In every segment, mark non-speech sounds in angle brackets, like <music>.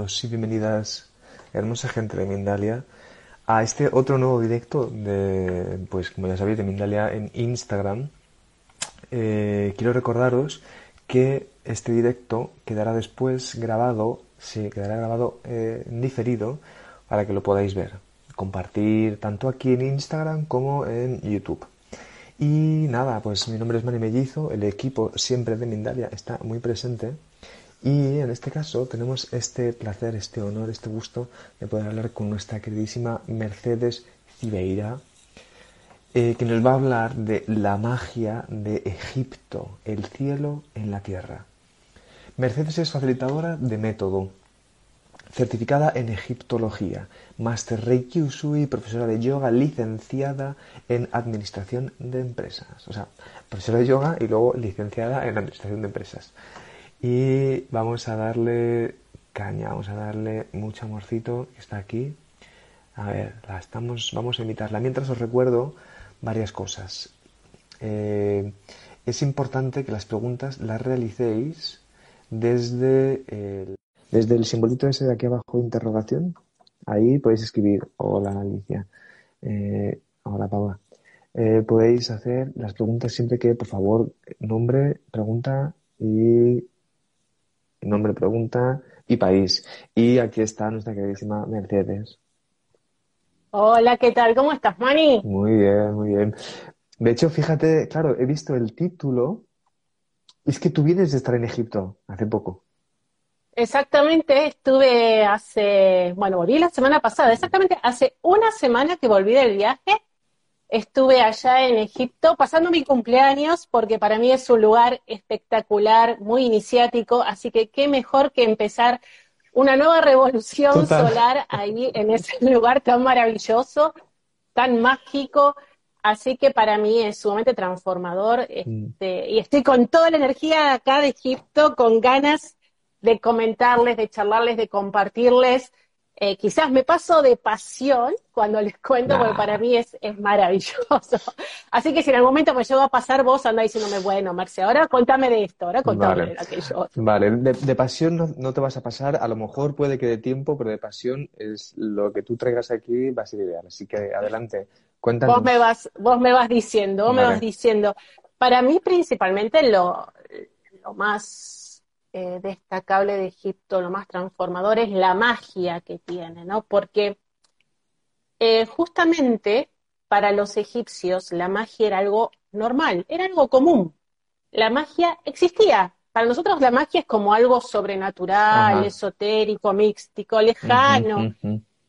bienvenidos y bienvenidas, hermosa gente de Mindalia, a este otro nuevo directo de, pues como ya sabéis, de Mindalia en Instagram. Eh, quiero recordaros que este directo quedará después grabado, sí, quedará grabado eh, diferido para que lo podáis ver, compartir tanto aquí en Instagram como en YouTube. Y nada, pues mi nombre es Mani Mellizo, el equipo siempre de Mindalia está muy presente y en este caso tenemos este placer, este honor, este gusto de poder hablar con nuestra queridísima Mercedes Cibeira, eh, que nos va a hablar de la magia de Egipto, el cielo en la tierra. Mercedes es facilitadora de método, certificada en egiptología, máster Reiki Usui, profesora de yoga, licenciada en administración de empresas. O sea, profesora de yoga y luego licenciada en administración de empresas. Y vamos a darle caña, vamos a darle mucho amorcito que está aquí. A ver, la estamos, vamos a invitarla. Mientras os recuerdo varias cosas. Eh, es importante que las preguntas las realicéis desde el, desde el simbolito ese de aquí abajo interrogación. Ahí podéis escribir, hola Alicia, eh, hola Paula. Eh, podéis hacer las preguntas siempre que, por favor, nombre, pregunta y nombre, pregunta y país. Y aquí está nuestra queridísima Mercedes. Hola, ¿qué tal? ¿Cómo estás, Mani? Muy bien, muy bien. De hecho, fíjate, claro, he visto el título. Es que tú vienes de estar en Egipto hace poco. Exactamente, estuve hace, bueno, volví la semana pasada, exactamente hace una semana que volví del viaje Estuve allá en Egipto pasando mi cumpleaños porque para mí es un lugar espectacular, muy iniciático, así que qué mejor que empezar una nueva revolución solar ahí en ese <laughs> lugar tan maravilloso, tan mágico. Así que para mí es sumamente transformador mm. este, y estoy con toda la energía acá de Egipto, con ganas de comentarles, de charlarles, de compartirles eh, quizás me paso de pasión cuando les cuento, porque para mí es, es, maravilloso. <laughs> Así que si en algún momento me llevo a pasar, vos andá diciéndome, bueno, Marce, ahora contame de esto, ahora contame de aquello. Vale, de, pasión no, no, te vas a pasar, a lo mejor puede que de tiempo, pero de pasión es lo que tú traigas aquí va a ser ideal. Así que adelante, cuéntanos. Vos me vas, vos me vas diciendo, vos me vas diciendo. Para mí principalmente lo, lo más eh, destacable de Egipto, lo más transformador, es la magia que tiene, ¿no? Porque eh, justamente para los egipcios la magia era algo normal, era algo común. La magia existía. Para nosotros la magia es como algo sobrenatural, esotérico, místico, lejano.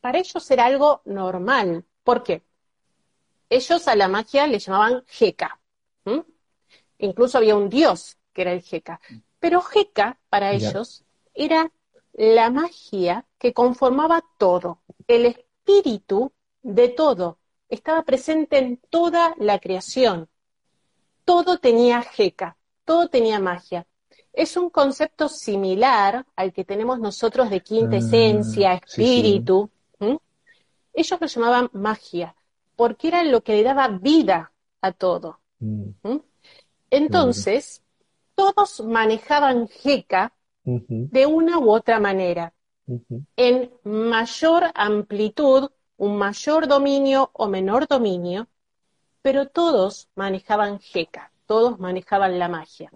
Para ellos era algo normal. ¿Por qué? Ellos a la magia le llamaban Jeca. Incluso había un dios que era el Jeca. Pero Heka, para ellos, era la magia que conformaba todo, el espíritu de todo. Estaba presente en toda la creación. Todo tenía Heka, todo tenía magia. Es un concepto similar al que tenemos nosotros de quinta ah, esencia, espíritu. Ellos lo llamaban magia, porque era lo que le daba vida a todo. Mm. Entonces, todos manejaban GECA de una u otra manera, en mayor amplitud, un mayor dominio o menor dominio, pero todos manejaban GECA, todos manejaban la magia.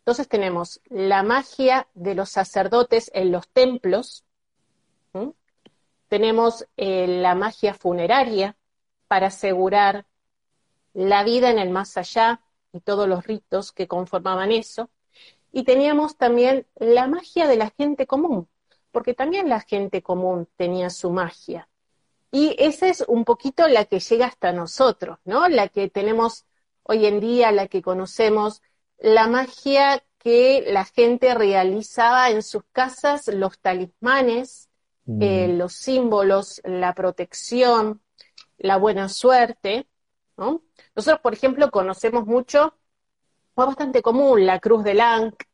Entonces tenemos la magia de los sacerdotes en los templos, tenemos eh, la magia funeraria para asegurar la vida en el más allá, y todos los ritos que conformaban eso. Y teníamos también la magia de la gente común, porque también la gente común tenía su magia. Y esa es un poquito la que llega hasta nosotros, ¿no? La que tenemos hoy en día, la que conocemos, la magia que la gente realizaba en sus casas, los talismanes, mm. eh, los símbolos, la protección, la buena suerte, ¿no? Nosotros, por ejemplo, conocemos mucho, fue bastante común, la cruz de Ankh,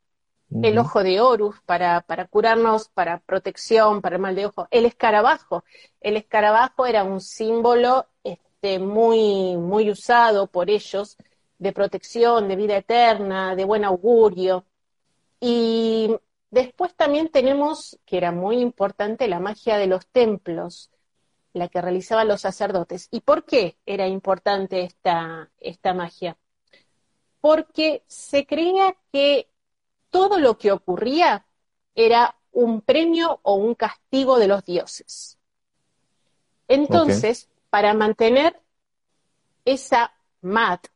el ojo de Horus para, para curarnos, para protección, para el mal de ojo, el escarabajo. El escarabajo era un símbolo este, muy, muy usado por ellos de protección, de vida eterna, de buen augurio. Y Después también tenemos, que era muy importante, la magia de los templos, la que realizaban los sacerdotes. ¿Y por qué era importante esta, esta magia? Porque se creía que todo lo que ocurría era un premio o un castigo de los dioses. Entonces, para mantener esa mat,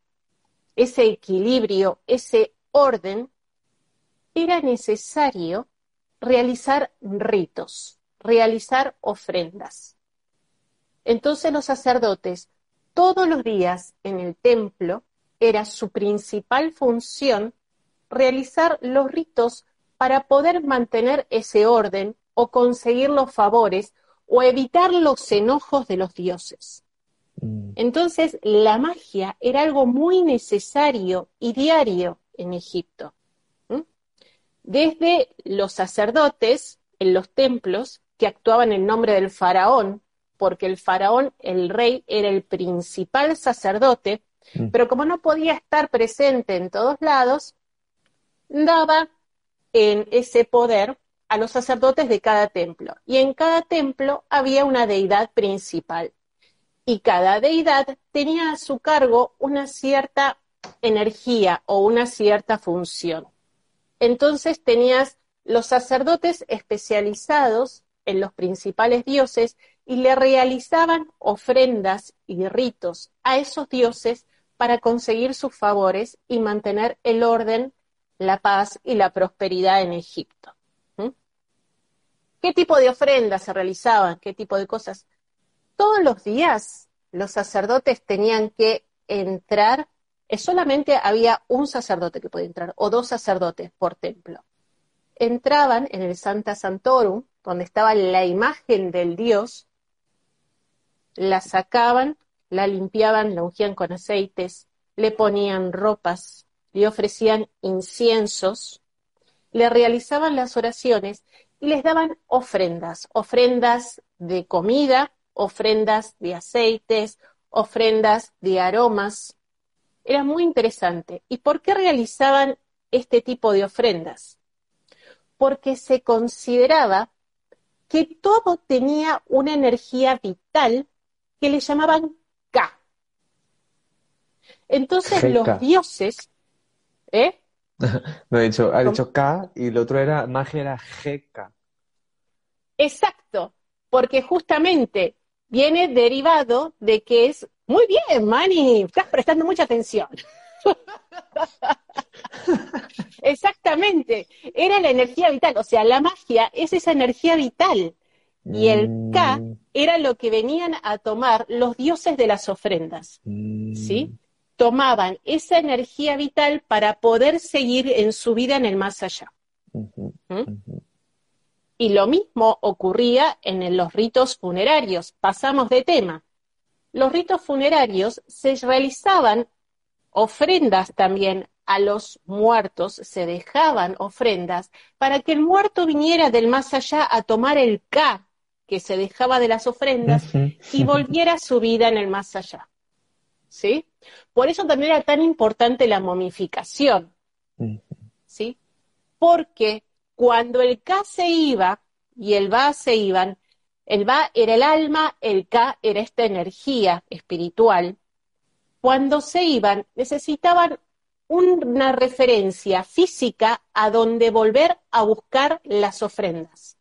ese equilibrio, ese orden, era necesario realizar ritos, realizar ofrendas. Entonces los sacerdotes todos los días en el templo era su principal función realizar los ritos para poder mantener ese orden o conseguir los favores o evitar los enojos de los dioses. Mm. Entonces, la magia era algo muy necesario y diario en Egipto. Desde los sacerdotes en los templos, que actuaban en nombre del faraón, porque el faraón, el rey, era el principal sacerdote, mm. pero como no podía estar presente en todos lados, daba en ese poder a los sacerdotes de cada templo. Y en cada templo había una deidad principal. Y cada deidad tenía a su cargo una cierta energía o una cierta función. Entonces tenías los sacerdotes especializados en los principales dioses y le realizaban ofrendas y ritos a esos dioses para conseguir sus favores y mantener el orden la paz y la prosperidad en Egipto. ¿Qué tipo de ofrendas se realizaban? ¿Qué tipo de cosas? Todos los días los sacerdotes tenían que entrar, eh, solamente había un sacerdote que podía entrar, o dos sacerdotes por templo. Entraban en el Santa Santorum, donde estaba la imagen del dios, la sacaban, la limpiaban, la ungían con aceites, le ponían ropas, le ofrecían inciensos, le realizaban las oraciones y les daban ofrendas, ofrendas de comida, ofrendas de aceites, ofrendas de aromas. Era muy interesante. ¿Y por qué realizaban este tipo de ofrendas? Porque se consideraba que todo tenía una energía vital que le llamaban K. Entonces los dioses ¿Eh? <laughs> no, ha dicho, ha dicho K y el otro era, magia era GK. Exacto, porque justamente viene derivado de que es, muy bien, Manny, estás prestando mucha atención. <laughs> Exactamente, era la energía vital, o sea, la magia es esa energía vital. Y el K mm. era lo que venían a tomar los dioses de las ofrendas. ¿Sí? tomaban esa energía vital para poder seguir en su vida en el más allá. ¿Mm? Y lo mismo ocurría en los ritos funerarios. Pasamos de tema. Los ritos funerarios se realizaban ofrendas también a los muertos, se dejaban ofrendas para que el muerto viniera del más allá a tomar el K que se dejaba de las ofrendas y volviera a su vida en el más allá. ¿Sí? Por eso también era tan importante la momificación, ¿sí? Porque cuando el K se iba y el Va se iban, el Va era el alma, el K era esta energía espiritual. Cuando se iban, necesitaban una referencia física a donde volver a buscar las ofrendas.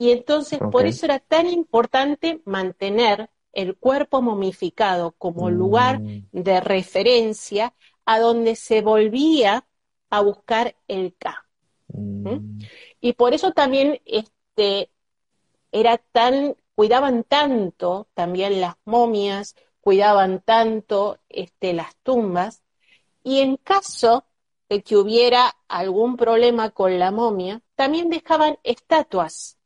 Y entonces por eso era tan importante mantener el cuerpo momificado como lugar mm. de referencia a donde se volvía a buscar el K. Mm. Y por eso también este, era tan, cuidaban tanto también las momias, cuidaban tanto este, las tumbas, y en caso de que hubiera algún problema con la momia, también dejaban estatuas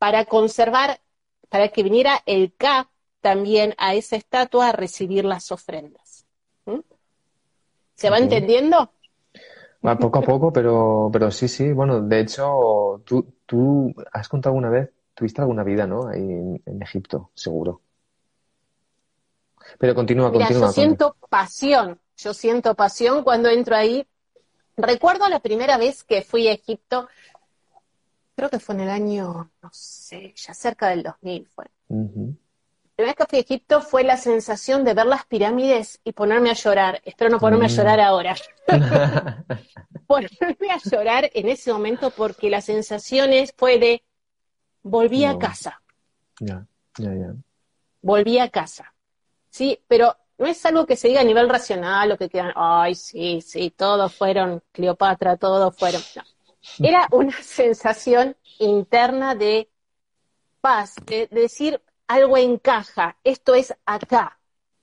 para conservar para que viniera el K también a esa estatua a recibir las ofrendas. ¿Mm? ¿Se va entendiendo? poco a poco, pero, pero sí, sí. Bueno, de hecho, tú, tú has contado alguna vez, tuviste alguna vida, ¿no? Ahí en, Egipto, seguro. Pero continúa, continúa. Yo siento pasión, yo siento pasión cuando entro ahí. Recuerdo la primera vez que fui a Egipto, creo que fue en el año, no sé, ya cerca del 2000 fue. La primera vez que fui a Egipto fue la sensación de ver las pirámides y ponerme a llorar. Espero no ponerme a mm. llorar ahora. <laughs> <laughs> ponerme a llorar en ese momento porque la sensación fue de volví a casa. Ya, ya, ya. Volví a casa. Sí, pero no es algo que se diga a nivel racional o que quedan, ay, sí, sí, todos fueron Cleopatra, todos fueron. No. Era una <laughs> sensación interna de paz, de, decir algo encaja, esto es acá,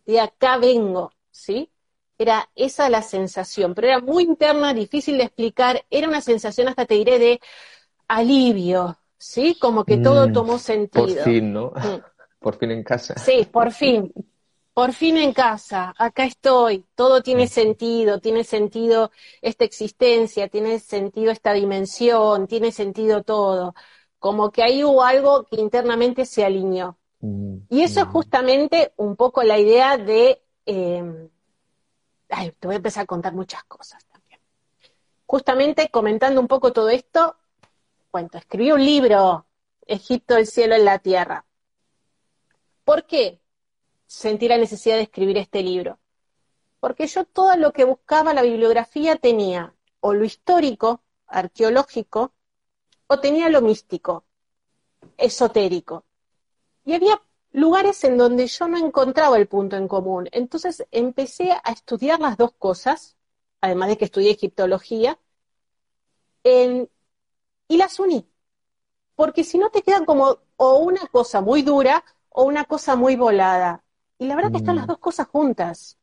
de acá vengo, ¿sí? Era esa la sensación, pero era muy interna, difícil de explicar, era una sensación hasta te diré de alivio, ¿sí? Como que todo mm, tomó sentido. Por fin, ¿no? Mm. <laughs> Por fin en casa. Sí, por fin por fin en casa, acá estoy, todo tiene sentido, tiene sentido esta existencia, tiene sentido esta dimensión, tiene sentido todo. Como que ahí hubo algo que internamente se alineó. Y eso es justamente un poco la idea de... Eh, ay, te voy a empezar a contar muchas cosas también. Justamente comentando un poco todo esto, cuento, escribí un libro, Egipto, el cielo en la tierra. ¿Por qué? Sentí la necesidad de escribir este libro. Porque yo todo lo que buscaba la bibliografía tenía o lo histórico, arqueológico, o tenía lo místico, esotérico. Y había lugares en donde yo no encontraba el punto en común. Entonces empecé a estudiar las dos cosas, además de que estudié egiptología, y las uní. Porque si no te quedan como o una cosa muy dura o una cosa muy volada. Y la verdad que están las mm. dos cosas juntas.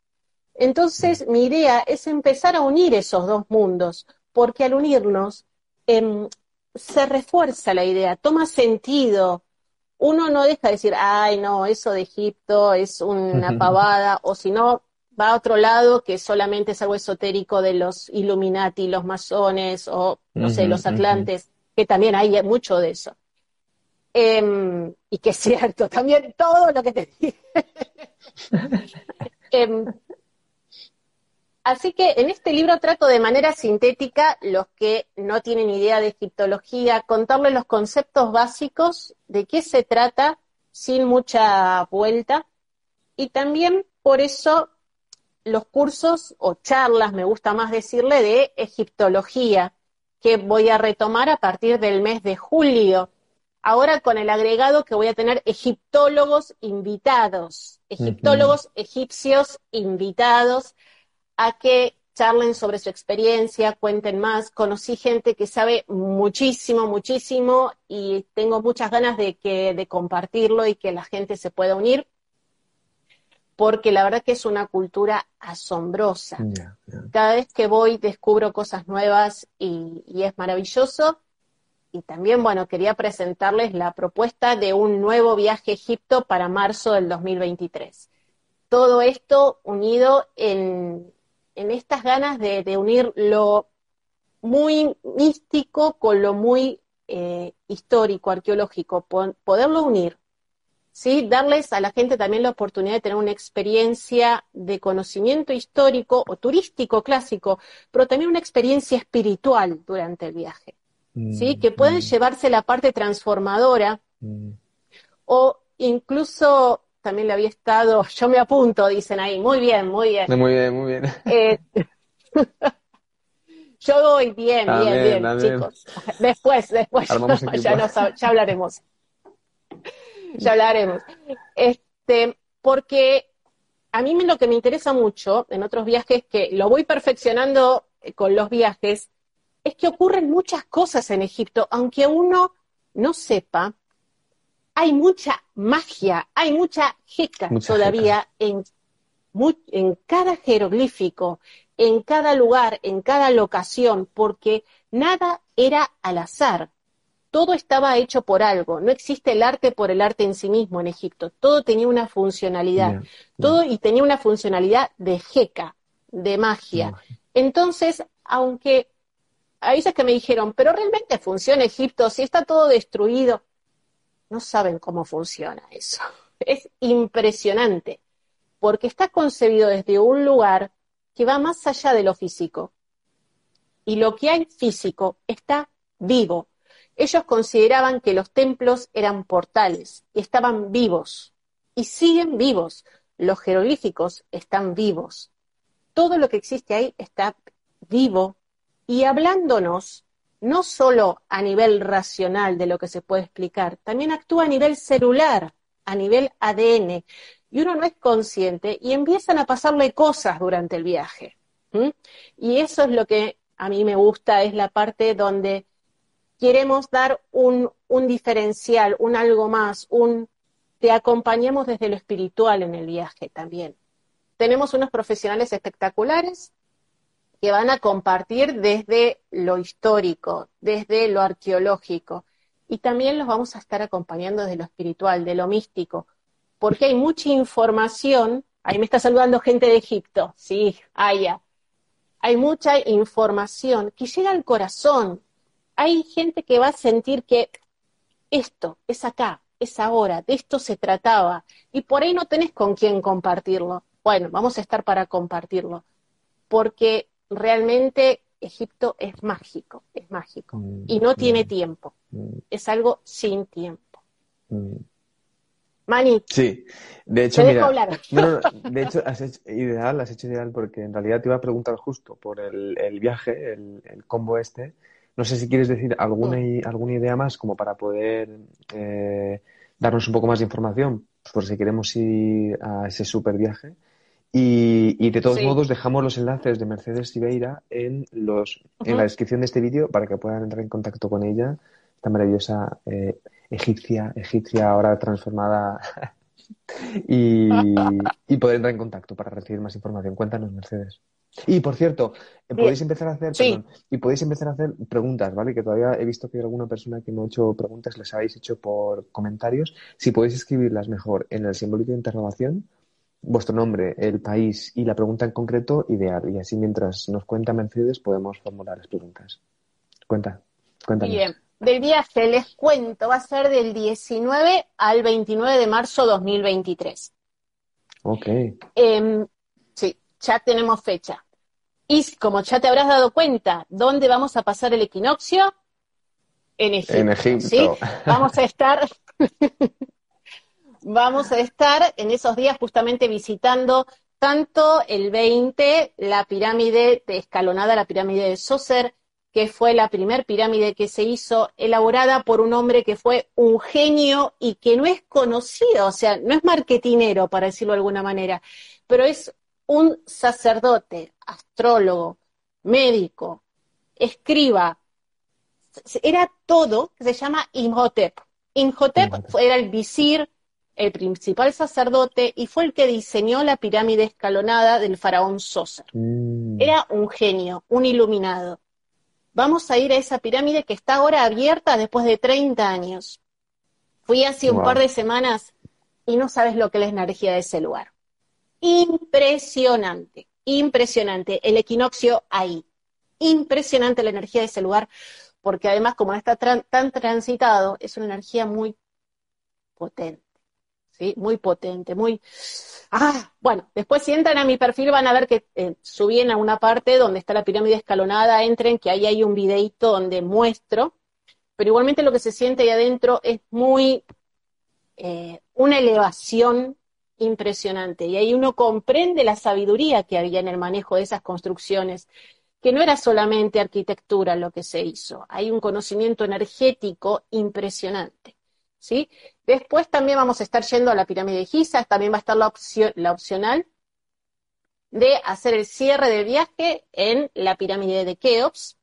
Entonces, mi idea es empezar a unir esos dos mundos, porque al unirnos em, se refuerza la idea, toma sentido. Uno no deja de decir, ay, no, eso de Egipto es una <laughs> pavada, o si no, va a otro lado que solamente es algo esotérico de los Illuminati, los masones, o no sé, los atlantes, que también hay mucho de eso. Em, y que es <laughs> cierto, también todo lo que te dije. <laughs> Em, así que en este libro trato de manera sintética, los que no tienen idea de egiptología, contarles los conceptos básicos de qué se trata sin mucha vuelta. Y también por eso los cursos o charlas, me gusta más decirle, de egiptología, que voy a retomar a partir del mes de julio ahora con el agregado que voy a tener egiptólogos invitados, egiptólogos egipcios invitados a que charlen sobre su experiencia, cuenten más. Conocí gente que sabe muchísimo, muchísimo y tengo muchas ganas de, que, de compartirlo y que la gente se pueda unir, porque la verdad que es una cultura asombrosa. Cada vez que voy descubro cosas nuevas y es maravilloso y también, bueno, quería presentarles la propuesta de un nuevo viaje a Egipto para marzo del 2023. Todo esto unido en, estas ganas de, unir lo muy místico con lo muy eh, histórico, arqueológico, poderlo unir, ¿sí? Darles a la gente también la oportunidad de tener una experiencia de conocimiento histórico o turístico clásico, pero también una experiencia espiritual durante el viaje. ¿Sí? Mm, que pueden mm. llevarse la parte transformadora mm. o incluso también le había estado, <laughs> yo me apunto, dicen ahí, muy bien, muy bien. Muy bien, muy bien. Eh, <laughs> yo voy bien, bien, bien, chicos. Después, después, ya, ya hablaremos. Ya hablaremos. Este, porque a mí lo que me interesa mucho en otros viajes, que lo voy perfeccionando con los viajes, es que ocurren muchas cosas en Egipto, aunque uno no sepa, hay mucha magia, hay mucha jeca todavía En, en cada jeroglífico, en cada lugar, en cada locación, porque nada era al azar. Todo estaba hecho por algo. No existe el arte por el arte en sí mismo en Egipto. Todo tenía una funcionalidad. Todo y tenía una funcionalidad de jeca, de magia. Entonces, aunque hay veces que me dijeron, pero realmente funciona Egipto, si está todo destruido. No saben cómo funciona eso. <laughs> Es impresionante, porque está concebido desde un lugar que va más allá de lo físico. y lo que hay físico está vivo. Ellos consideraban que los templos eran portales y estaban vivos y siguen vivos. Los jeroglíficos están vivos. Todo lo que existe ahí está vivo y hablándonos no solo a nivel racional de lo que se puede explicar, también actúa a nivel celular, a nivel ADN. Y uno no es consciente y empiezan a pasarle cosas durante el viaje. Y eso es lo que a mí me gusta, es la parte donde queremos dar un, un diferencial, un algo más, un te acompañemos desde lo espiritual en el viaje también. Tenemos unos profesionales espectaculares que van a compartir desde lo histórico, desde lo arqueológico, y también los vamos a estar acompañando desde lo espiritual, de lo místico, porque hay mucha información, ahí me está saludando gente de Egipto, sí, hay mucha información que llega al corazón, hay gente que va a sentir que esto es acá, es ahora, de esto se trataba, y por ahí no tenés con quién compartirlo. Bueno, vamos a estar para compartirlo, porque realmente Egipto es mágico, es mágico, mm, y no tiene mm, tiempo, mm. es algo sin tiempo. Mani. Sí, de hecho, mira, <laughs> de hecho, has hecho ideal, has hecho ideal porque en realidad te iba a preguntar justo por el, viaje, el, combo este. No sé si quieres decir alguna, alguna idea más como para poder eh, darnos un poco más de información, pues por si queremos ir a ese super viaje. Y, de todos modos dejamos los enlaces de Mercedes Sibeira en, los, en la descripción de este vídeo para que puedan entrar en contacto con ella, esta maravillosa eh, egipcia, egipcia ahora transformada, <laughs> y, <laughs> y, poder entrar en contacto para recibir más información. Cuéntanos, Mercedes. Y por cierto, eh, podéis empezar a hacer, y podéis empezar a hacer preguntas, ¿vale? Que todavía he visto que hay alguna persona que me ha hecho preguntas, les habéis hecho por comentarios. Si podéis escribirlas mejor en el símbolo de interrogación vuestro nombre, el país y la pregunta en concreto, ideal. Y así mientras nos cuenta Mercedes podemos formular las preguntas. Cuenta, cuéntanos. Bien, del viaje les cuento, va a ser del 19 al 29 de marzo 2023. Ok. Em, sí, ya tenemos fecha. Y como ya te habrás dado cuenta, ¿dónde vamos a pasar el equinoccio? En Egipto. En Egipto. ¿sí? Vamos a estar <laughs> vamos a estar en esos días justamente visitando tanto el 20, la pirámide de escalonada, la pirámide de Soser, que fue la primer pirámide que se hizo, elaborada por un hombre que fue un genio y que no es conocido, o sea, no es marketinero, para decirlo de alguna manera, pero es un sacerdote, astrólogo, médico, escriba, era todo, se llama Imhotep. Imhotep era el visir el principal sacerdote y fue el que diseñó la pirámide escalonada del faraón Soser. Mm. Era un genio, un iluminado. Vamos a ir a esa pirámide que está ahora abierta después de 30 años. Fui hace un par de semanas y no sabes lo que es la energía de ese lugar. Impresionante, impresionante. El equinoccio ahí. Impresionante la energía de ese lugar, porque además como está tan transitado, es una energía muy potente. ¿Sí? Muy potente, muy... Ah, bueno, después si entran a mi perfil van a ver que eh, subí en una parte donde está la pirámide escalonada, entren, que ahí hay un videito donde muestro, pero igualmente lo que se siente ahí adentro es muy... Eh, una elevación impresionante. Y ahí uno comprende la sabiduría que había en el manejo de esas construcciones, que no era solamente arquitectura lo que se hizo, hay un conocimiento energético impresionante. Después también vamos a estar yendo a la pirámide de Giza, también va a estar la, opción, la opcional de hacer el cierre del viaje en la pirámide de Keops,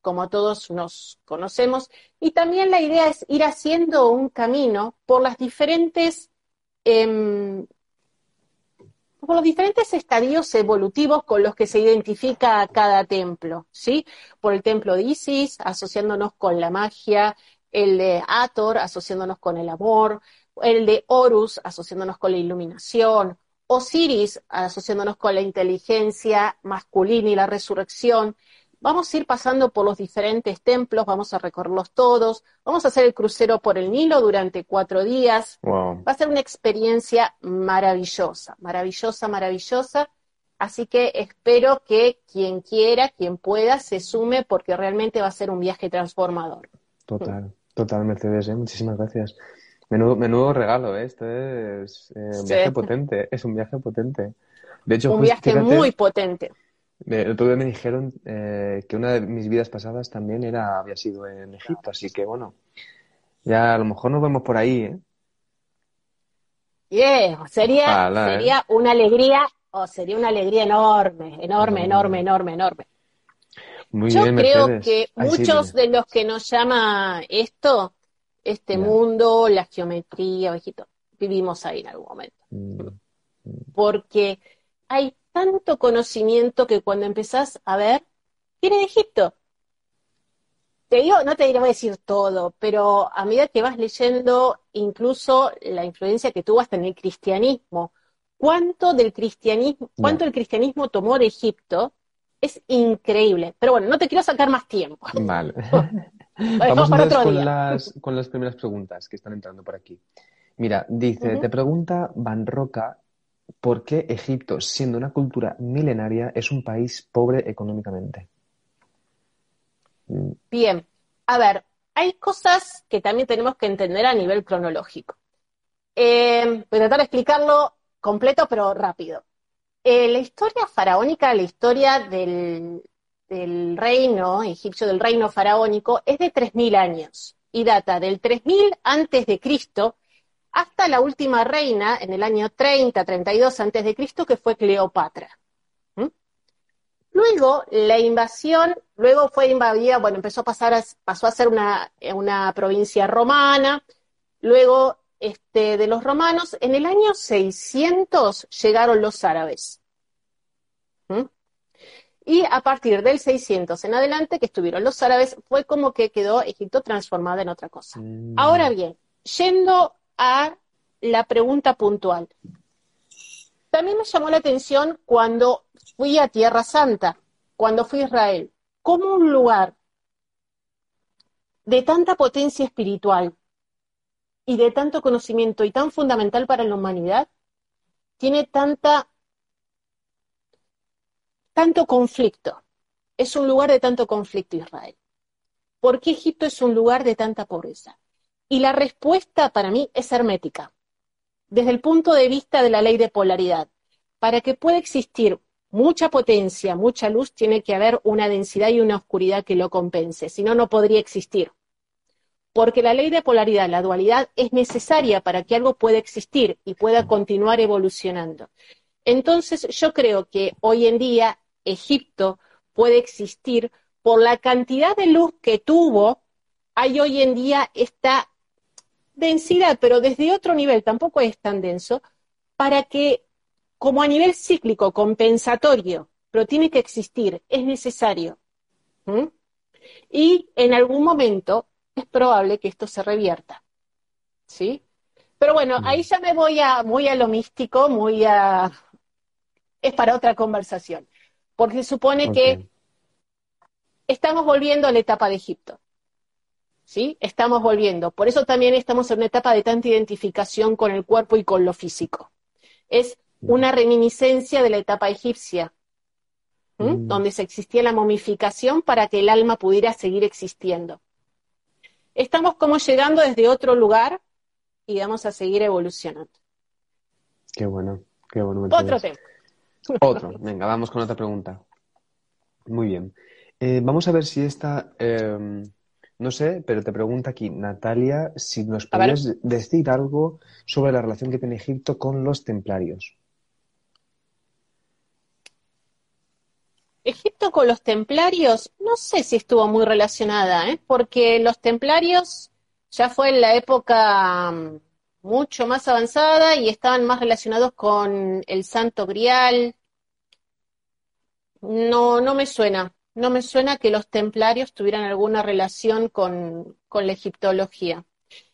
como todos nos conocemos, y también la idea es ir haciendo un camino por las diferentes em, por los diferentes estadios evolutivos con los que se identifica cada templo, ¿sí? Por el templo de Isis, asociándonos con la magia, el de Ator asociándonos con el amor, el de Horus asociándonos con la iluminación, Osiris asociándonos con la inteligencia masculina y la resurrección. Vamos a ir pasando por los diferentes templos, vamos a recorrerlos todos, vamos a hacer el crucero por el Nilo durante cuatro días. Va a ser una experiencia maravillosa, maravillosa, maravillosa. Así que espero que quien quiera, quien pueda, se sume porque realmente va a ser un viaje transformador. Total, total, Mercedes, ¿eh? muchísimas gracias. Menudo, menudo regalo, ¿eh? Esto es eh, un viaje potente, <laughs> es un viaje potente. De hecho, un viaje muy potente. El otro día me dijeron eh, que una de mis vidas pasadas también era había sido en Egipto, así que bueno, ya a lo mejor nos vemos por ahí, ¿eh? Yeah, sería, sería una alegría Oh, sería una alegría enorme, enorme, enorme, enorme, enorme. Yo creo que muchos de los que nos llama esto, este mundo, la geometría, viejito, vivimos ahí en algún momento. Mm, mm. Porque hay tanto conocimiento que cuando empezás a ver, viene de Egipto. Te digo, no te voy a decir todo, pero a medida que vas leyendo, incluso la influencia que tuvo hasta en el cristianismo, cuánto del cristianismo, cuánto el cristianismo tomó de Egipto, es increíble. Pero bueno, no te quiero sacar más tiempo. Vale. <laughs> Vamos para otro con, Las, con las primeras preguntas que están entrando por aquí. Mira, dice, te pregunta Van Roca, ¿por qué Egipto, siendo una cultura milenaria, es un país pobre económicamente? Mm. Bien, a ver, hay cosas que también tenemos que entender a nivel cronológico. Eh, voy a tratar de explicarlo completo pero rápido. Eh, la historia faraónica, la historia del, reino egipcio, del reino faraónico, es de 3.000 años y data del 3000 antes de Cristo hasta la última reina en el año 30, 32 antes de Cristo, que fue Cleopatra. ¿Mm? Luego, la invasión, luego fue invadida, bueno, empezó a pasar, pasó a ser una provincia romana, luego este, de los romanos, en el año 600 llegaron los árabes. ¿Mm? Y a partir del 600 en adelante, que estuvieron los árabes, fue como que quedó Egipto transformada en otra cosa. Mm. Ahora bien, yendo a la pregunta puntual. También me llamó la atención cuando fui a Tierra Santa, cuando fui a Israel, como un lugar de tanta potencia espiritual, y de tanto conocimiento y tan fundamental para la humanidad, tiene tanta, tanto conflicto. Es un lugar de tanto conflicto Israel. ¿Por qué Egipto es un lugar de tanta pobreza? Y la respuesta para mí es hermética. Desde el punto de vista de la ley de polaridad, para que pueda existir mucha potencia, mucha luz, tiene que haber una densidad y una oscuridad que lo compense, si no, no podría existir porque la ley de polaridad, la dualidad, es necesaria para que algo pueda existir y pueda continuar evolucionando. Entonces, yo creo que hoy en día Egipto puede existir por la cantidad de luz que tuvo, hay hoy en día esta densidad, pero desde otro nivel, tampoco es tan denso, para que, como a nivel cíclico, compensatorio, pero tiene que existir, es necesario. Y en algún momento es probable que esto se revierta. ¿Sí? Pero bueno, ahí ya me voy a muy a lo místico, muy a es para otra conversación, porque supone que estamos volviendo a la etapa de Egipto. ¿Sí? Estamos volviendo. Por eso también estamos en una etapa de tanta identificación con el cuerpo y con lo físico. Es una reminiscencia de la etapa egipcia, mm. donde se existía la momificación para que el alma pudiera seguir existiendo estamos como llegando desde otro lugar y vamos a seguir evolucionando. Qué bueno, qué bueno. Otro tema. Otro, venga, vamos con otra pregunta. Muy bien. Eh, vamos a ver si esta, em, no sé, pero te pregunta aquí Natalia si nos puedes decir algo sobre la relación que tiene Egipto con los templarios. Egipto con los templarios, no sé si estuvo muy relacionada, ¿eh? porque los templarios ya fue en la época mm, mucho más avanzada y estaban más relacionados con el Santo Grial. No, no me suena, no me suena que los templarios tuvieran alguna relación con, la egiptología.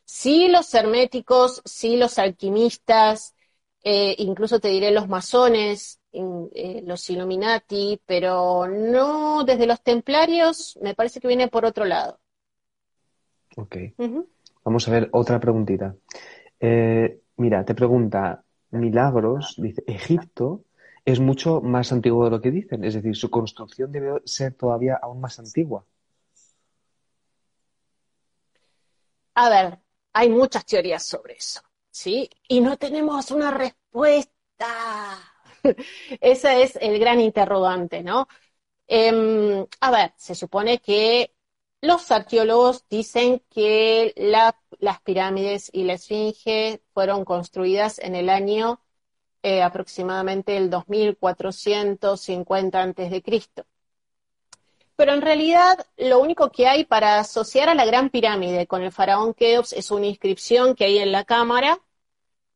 Sí los herméticos, sí los alquimistas, eh, incluso te diré los masones, eh, los Illuminati, pero no desde los templarios, me parece que viene por otro lado. Ok. Vamos a ver otra preguntita. Eh, mira, te pregunta Milagros, dice, Egipto es mucho más antiguo de lo que dicen. Es decir, su construcción debe ser todavía aún más antigua. A ver, hay muchas teorías sobre eso, ¿sí? Y no tenemos una respuesta. <laughs> Ese es el gran interrogante, ¿no? Em, a ver, se supone que los arqueólogos dicen que las pirámides y la esfinge fueron construidas en el año eh, aproximadamente el 2450 a.C. Pero en realidad lo único que hay para asociar a la Gran Pirámide con el faraón Keops es una inscripción que hay en la cámara,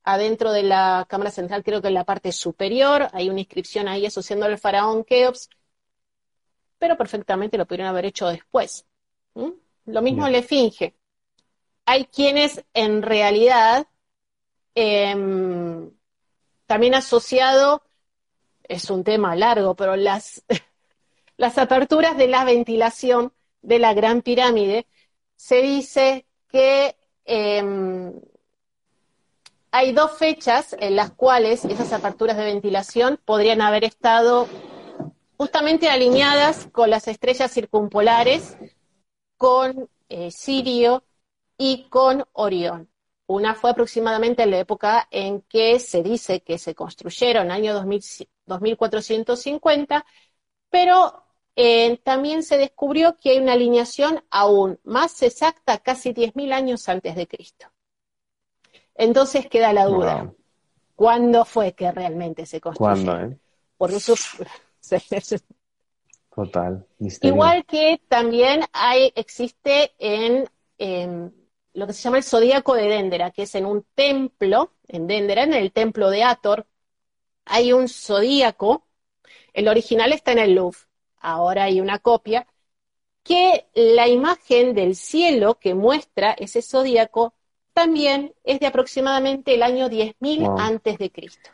adentro de la cámara central, creo que en la parte superior, hay una inscripción ahí asociando al faraón Keops, pero perfectamente lo pudieron haber hecho después. Lo mismo le finge. Hay quienes en realidad em, también asociado, es un tema largo, pero las <laughs> las aperturas de la ventilación de la Gran Pirámide, se dice que em, hay dos fechas en las cuales esas aperturas de ventilación podrían haber estado justamente alineadas con las estrellas circumpolares, con eh, Sirio y con Orión. Una fue aproximadamente en la época en que se dice que se construyeron, año 2450, pero eh, también se descubrió que hay una alineación aún más exacta, casi 10.000 años antes de Cristo. Entonces queda la duda. ¿Cuándo fue que realmente se construyó? ¿Cuándo, eh? Por eso... <laughs> Total. Igual que también hay, existe en, en, lo que se llama el zodíaco de Dendera, que es en un templo, en Dendera, en el templo de Ator, hay un zodíaco, el original está en el Louvre, ahora hay una copia, que la imagen del cielo que muestra ese zodíaco también es de aproximadamente el año 10.000 antes de Cristo.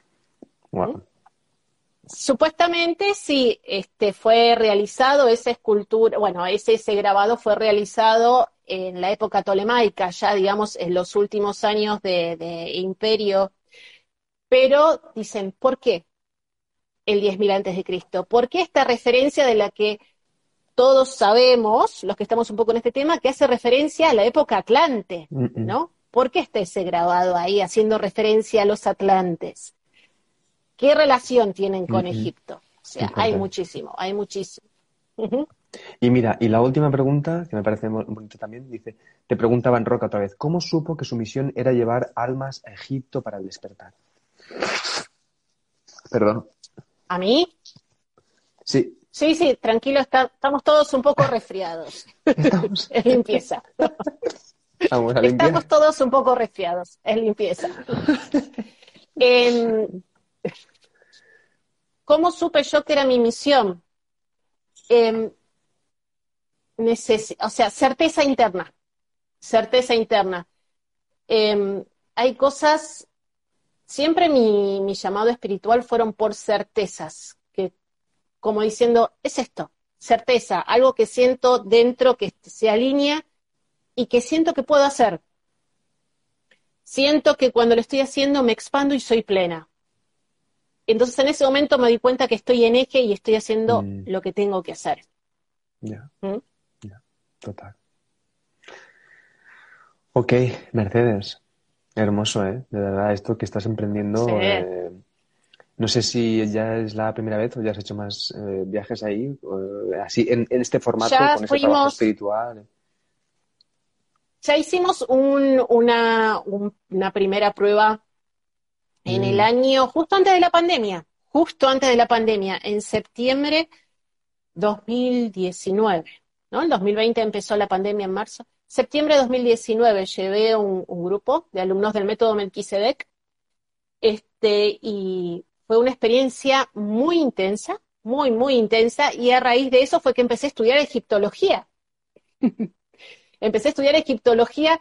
Supuestamente sí, este, fue realizado esa escultura, bueno, ese, ese grabado fue realizado en la época tolemaica, ya digamos en los últimos años de, de imperio, pero dicen, ¿por qué? el 10.000 antes de Cristo? ¿Por qué esta referencia de la que todos sabemos, los que estamos un poco en este tema, que hace referencia a la época atlante, ¿no? ¿Por qué está ese grabado ahí haciendo referencia a los atlantes? ¿Qué relación tienen con Egipto? O sea, hay muchísimo, hay muchísimo. Y mira, y la última pregunta, que me parece bonita también, dice, te preguntaba en Roca otra vez, ¿cómo supo que su misión era llevar almas a Egipto para el despertar? Perdón. ¿A mí? Sí. Sí, sí, tranquilo, estamos todos un poco resfriados. <laughs> es limpieza. Estamos todos un poco resfriados, es limpieza. <laughs> Em, ¿Cómo supe yo que era mi misión? Eh, o sea, certeza interna, certeza interna. Em, hay cosas siempre mi, llamado espiritual fueron por certezas, que como diciendo, es esto, certeza, algo que siento dentro que se alinea y que siento que puedo hacer. Siento que cuando lo estoy haciendo me expando y soy plena. Entonces en ese momento me di cuenta que estoy en eje y estoy haciendo mm. lo que tengo que hacer. Ya. ¿Mm? Ya, total. Ok, Mercedes. Hermoso, ¿eh? De verdad, esto que estás emprendiendo. Eh, no sé si ya es la primera vez o ya has hecho más eh, viajes ahí, eh, así en, este formato, con ese trabajo espiritual. Ya hicimos una, una primera prueba en el mm. año, justo antes de la pandemia, justo antes de la pandemia, en septiembre 2019, ¿no? En 2020 empezó la pandemia en marzo. Septiembre de 2019 llevé un, un grupo de alumnos del método Melquisedec este, y fue una experiencia muy intensa, muy, muy intensa, y a raíz de eso fue que empecé a estudiar egiptología. <laughs> empecé a estudiar egiptología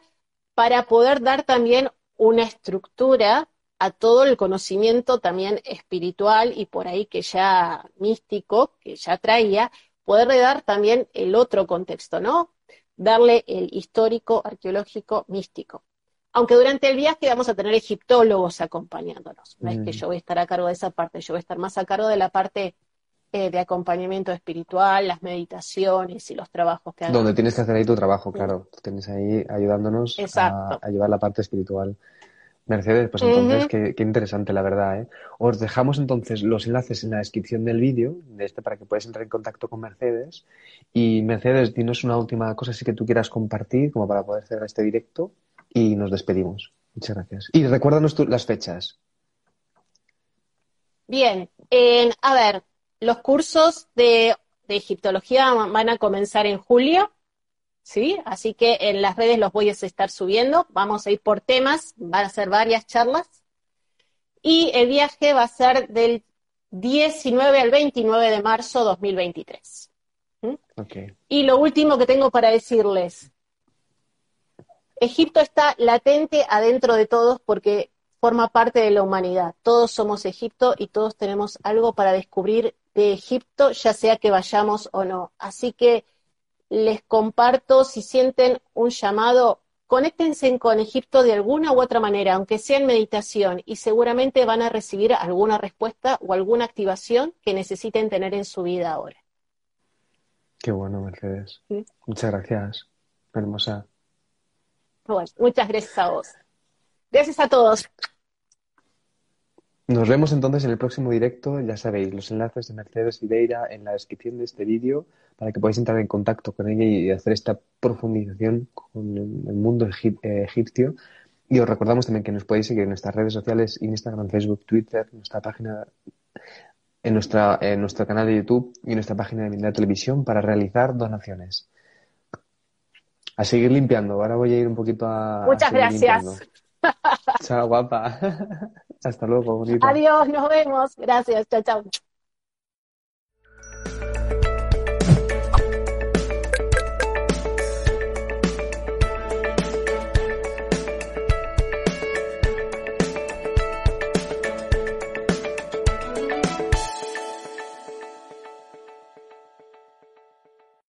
para poder dar también una estructura a todo el conocimiento también espiritual y por ahí que ya místico, que ya traía, poder dar también el otro contexto, ¿no? darle el histórico, arqueológico, místico. Aunque durante el viaje vamos a tener egiptólogos acompañándonos. No es que mm. yo voy a estar a cargo de esa parte, yo voy a estar más a cargo de la parte eh, de acompañamiento espiritual, las meditaciones y los trabajos que hagamos. Donde tienes que hacer ahí tu trabajo, claro. Tienes ahí ayudándonos a, llevar la parte espiritual. Mercedes, pues entonces, qué, interesante, la verdad. ¿eh? Os dejamos entonces los enlaces en la descripción del vídeo, de este, para que puedas entrar en contacto con Mercedes. Y Mercedes, dinos una última cosa si que tú quieras compartir, como para poder hacer este directo, y nos despedimos. Muchas gracias. Y recuérdanos las fechas. Bien, a ver, los cursos de, egiptología van a comenzar en julio, ¿sí? Así que en las redes los voy a estar subiendo. Vamos a ir por temas, van a ser varias charlas. Y el viaje va a ser del 19 al 29 de marzo 2023. ¿Mm? Y lo último que tengo para decirles, Egipto está latente adentro de todos porque forma parte de la humanidad. Todos somos Egipto y todos tenemos algo para descubrir de Egipto, ya sea que vayamos o no. Así que les comparto, si sienten un llamado, conéctense con Egipto de alguna u otra manera, aunque sea en meditación, y seguramente van a recibir alguna respuesta o alguna activación que necesiten tener en su vida ahora. Qué bueno, Mercedes. Muchas gracias. Hermosa. Bueno, muchas gracias a vos. Gracias a todos. Nos vemos entonces en el próximo directo. Ya sabéis, los enlaces de Mercedes Videira en la descripción de este vídeo para que podáis entrar en contacto con ella y hacer esta profundización con el mundo eh, egipcio. Y os recordamos también que nos podéis seguir en nuestras redes sociales, Instagram, Facebook, Twitter, nuestra página, en, nuestra, en nuestro canal de YouTube y en nuestra página de Mindad Televisión para realizar donaciones. A seguir limpiando. Ahora voy a ir un poquito a. Muchas gracias. <laughs> Chao, guapa. <laughs> Hasta luego, bonita. Adiós, nos vemos. Gracias, chao, chao.